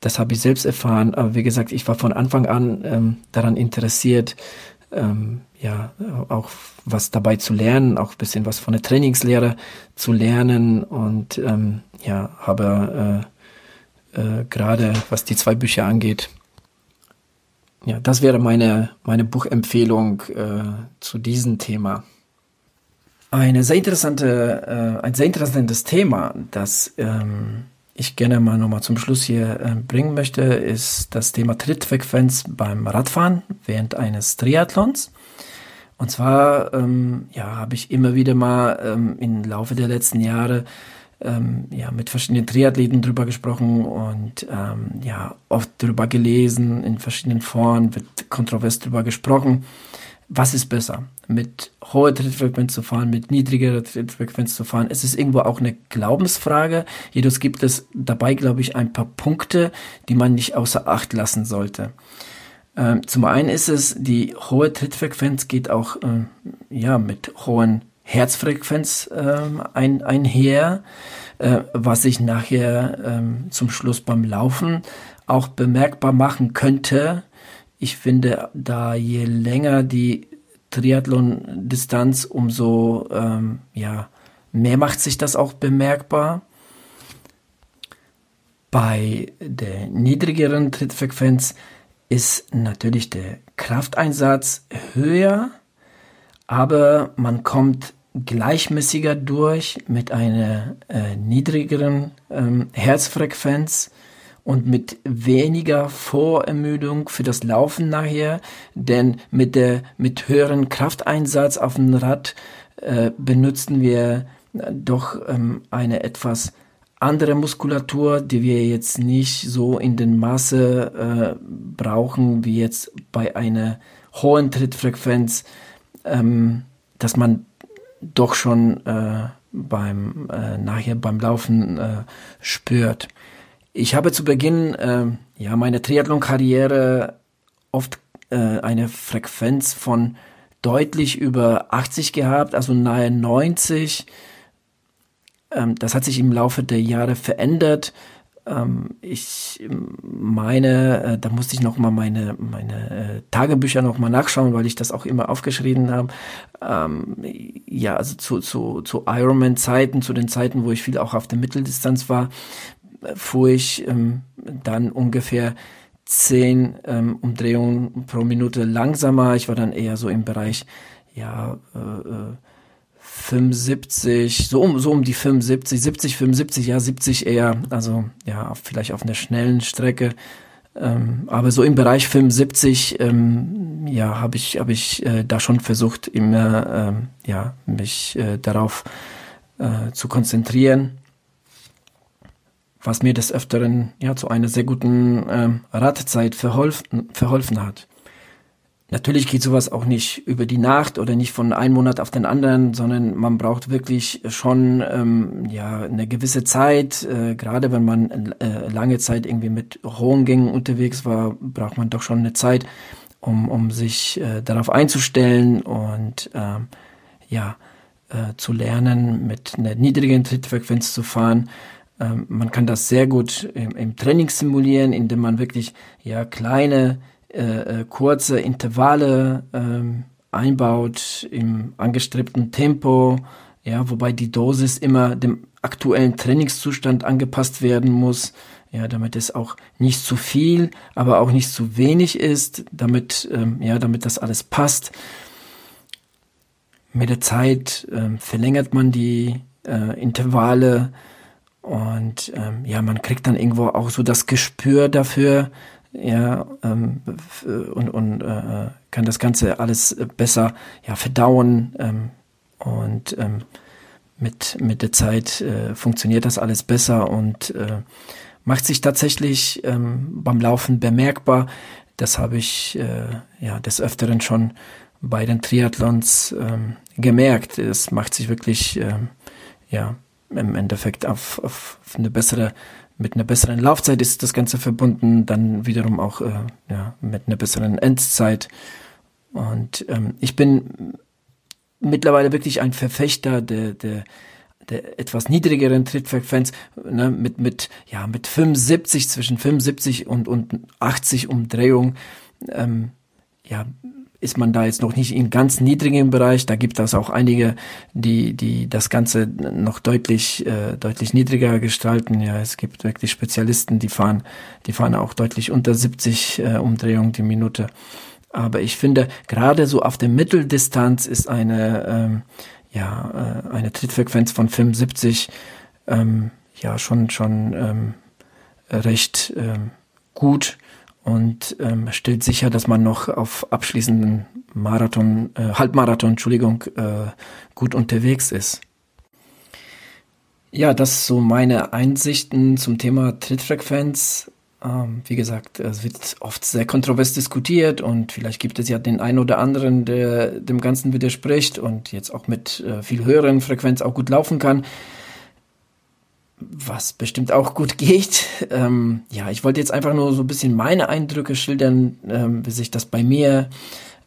das habe ich selbst erfahren. Aber wie gesagt, ich war von Anfang an ähm, daran interessiert, ähm, ja, auch was dabei zu lernen, auch ein bisschen was von der Trainingslehre zu lernen und ähm, ja, habe äh, äh, gerade was die zwei Bücher angeht, ja, das wäre meine, meine Buchempfehlung äh, zu diesem Thema. Eine sehr interessante, äh, ein sehr interessantes Thema, das ähm, ich gerne mal nochmal zum Schluss hier äh, bringen möchte, ist das Thema Trittfrequenz beim Radfahren während eines Triathlons. Und zwar ähm, ja, habe ich immer wieder mal ähm, im Laufe der letzten Jahre ähm, ja, mit verschiedenen Triathleten drüber gesprochen und ähm, ja, oft drüber gelesen, in verschiedenen Foren wird kontrovers drüber gesprochen. was ist besser? Mit hoher Trittfrequenz zu fahren, mit niedrigerer Trittfrequenz zu fahren? Es ist irgendwo auch eine Glaubensfrage. Jedoch gibt es dabei, glaube ich, ein paar Punkte, die man nicht außer Acht lassen sollte. Ähm, zum einen ist es, die hohe Trittfrequenz geht auch ähm, ja, mit hohen Herzfrequenz ähm, ein, einher, äh, was sich nachher ähm, zum Schluss beim Laufen auch bemerkbar machen könnte. Ich finde, da je länger die Triathlon-Distanz, umso ähm, ja, mehr macht sich das auch bemerkbar. Bei der niedrigeren Trittfrequenz ist natürlich der Krafteinsatz höher, aber man kommt gleichmäßiger durch mit einer äh, niedrigeren ähm, Herzfrequenz und mit weniger Vorermüdung für das Laufen nachher, denn mit der mit höheren Krafteinsatz auf dem Rad äh, benutzen wir äh, doch ähm, eine etwas andere Muskulatur, die wir jetzt nicht so in den Maße äh, brauchen wie jetzt bei einer hohen Trittfrequenz, ähm, dass man doch schon äh, beim äh, nachher beim Laufen äh, spürt. Ich habe zu Beginn äh, ja meine Triathlon-Karriere oft äh, eine Frequenz von deutlich über 80 gehabt, also nahe 90 ähm, das hat sich im Laufe der Jahre verändert. Ähm, ich meine, äh, da musste ich noch mal meine, meine äh, Tagebücher noch mal nachschauen, weil ich das auch immer aufgeschrieben habe. Ähm, ja, also zu, zu, zu Ironman-Zeiten, zu den Zeiten, wo ich viel auch auf der Mitteldistanz war, fuhr ich ähm, dann ungefähr zehn ähm, Umdrehungen pro Minute langsamer. Ich war dann eher so im Bereich, ja, äh, äh 75, so um, so um die 75, 70, 75, ja, 70 eher, also ja, vielleicht auf einer schnellen Strecke. Ähm, aber so im Bereich 75, ähm, ja, habe ich, habe ich äh, da schon versucht, immer, ähm, ja, mich äh, darauf äh, zu konzentrieren, was mir des Öfteren ja zu einer sehr guten ähm, Radzeit verholfen, verholfen hat. Natürlich geht sowas auch nicht über die Nacht oder nicht von einem Monat auf den anderen, sondern man braucht wirklich schon ähm, ja eine gewisse Zeit. Äh, gerade wenn man äh, lange Zeit irgendwie mit hohen Gängen unterwegs war, braucht man doch schon eine Zeit, um, um sich äh, darauf einzustellen und ähm, ja äh, zu lernen, mit einer niedrigen Trittfrequenz zu fahren. Ähm, man kann das sehr gut im, im Training simulieren, indem man wirklich ja kleine äh, äh, kurze Intervalle ähm, einbaut im angestrebten Tempo, ja, wobei die Dosis immer dem aktuellen Trainingszustand angepasst werden muss, ja, damit es auch nicht zu viel, aber auch nicht zu wenig ist, damit, ähm, ja, damit das alles passt. Mit der Zeit ähm, verlängert man die äh, Intervalle und ähm, ja, man kriegt dann irgendwo auch so das Gespür dafür, ja, ähm, und, und äh, kann das Ganze alles besser ja, verdauen ähm, und ähm, mit, mit der Zeit äh, funktioniert das alles besser und äh, macht sich tatsächlich ähm, beim Laufen bemerkbar. Das habe ich äh, ja des Öfteren schon bei den Triathlons ähm, gemerkt. Es macht sich wirklich ähm, ja im Endeffekt auf, auf eine bessere mit einer besseren Laufzeit ist das Ganze verbunden, dann wiederum auch äh, ja, mit einer besseren Endzeit. Und ähm, ich bin mittlerweile wirklich ein Verfechter der, der, der etwas niedrigeren Trittfrequenz, ne, mit, mit, ja, mit 75, zwischen 75 und, und 80 Umdrehungen. Ähm, ja, ist man da jetzt noch nicht im ganz niedrigen Bereich. Da gibt es auch einige, die, die das Ganze noch deutlich, äh, deutlich niedriger gestalten. Ja, es gibt wirklich Spezialisten, die fahren, die fahren auch deutlich unter 70 äh, Umdrehungen die Minute. Aber ich finde, gerade so auf der Mitteldistanz ist eine, ähm, ja, äh, eine Trittfrequenz von 75 ähm, ja schon, schon ähm, recht ähm, gut und ähm, stellt sicher, dass man noch auf abschließenden Marathon, äh, Halbmarathon, Entschuldigung, äh, gut unterwegs ist. Ja, das so meine Einsichten zum Thema Trittfrequenz. Ähm, wie gesagt, es wird oft sehr kontrovers diskutiert und vielleicht gibt es ja den einen oder anderen, der dem Ganzen widerspricht und jetzt auch mit äh, viel höheren Frequenz auch gut laufen kann. Was bestimmt auch gut geht. Ähm, ja, ich wollte jetzt einfach nur so ein bisschen meine Eindrücke schildern, ähm, wie sich das bei mir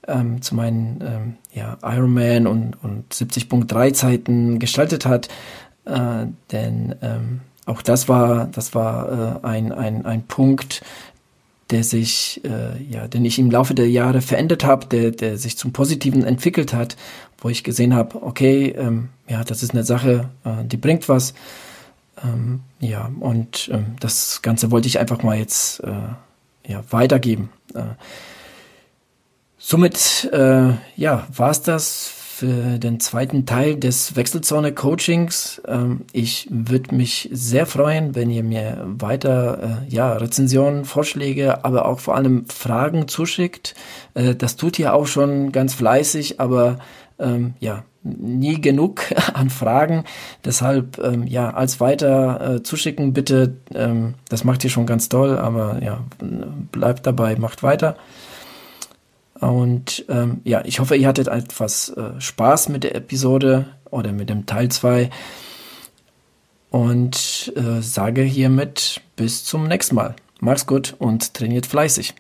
ähm, zu meinen ähm, ja, Ironman und, und 70.3 Zeiten gestaltet hat. Äh, denn ähm, auch das war, das war äh, ein, ein, ein Punkt, der sich, äh, ja, den ich im Laufe der Jahre verändert habe, der, der sich zum Positiven entwickelt hat, wo ich gesehen habe, okay, ähm, ja, das ist eine Sache, äh, die bringt was. Ähm, ja, und ähm, das Ganze wollte ich einfach mal jetzt äh, ja, weitergeben. Äh, somit, äh, ja, war es das für den zweiten Teil des Wechselzone-Coachings. Ähm, ich würde mich sehr freuen, wenn ihr mir weiter äh, ja, Rezensionen, Vorschläge, aber auch vor allem Fragen zuschickt. Äh, das tut ihr auch schon ganz fleißig, aber ähm, ja, nie genug an Fragen. Deshalb, ähm, ja, als weiter äh, zuschicken bitte. Ähm, das macht ihr schon ganz toll, aber ja, bleibt dabei, macht weiter. Und ähm, ja, ich hoffe, ihr hattet etwas äh, Spaß mit der Episode oder mit dem Teil 2. Und äh, sage hiermit bis zum nächsten Mal. Macht's gut und trainiert fleißig.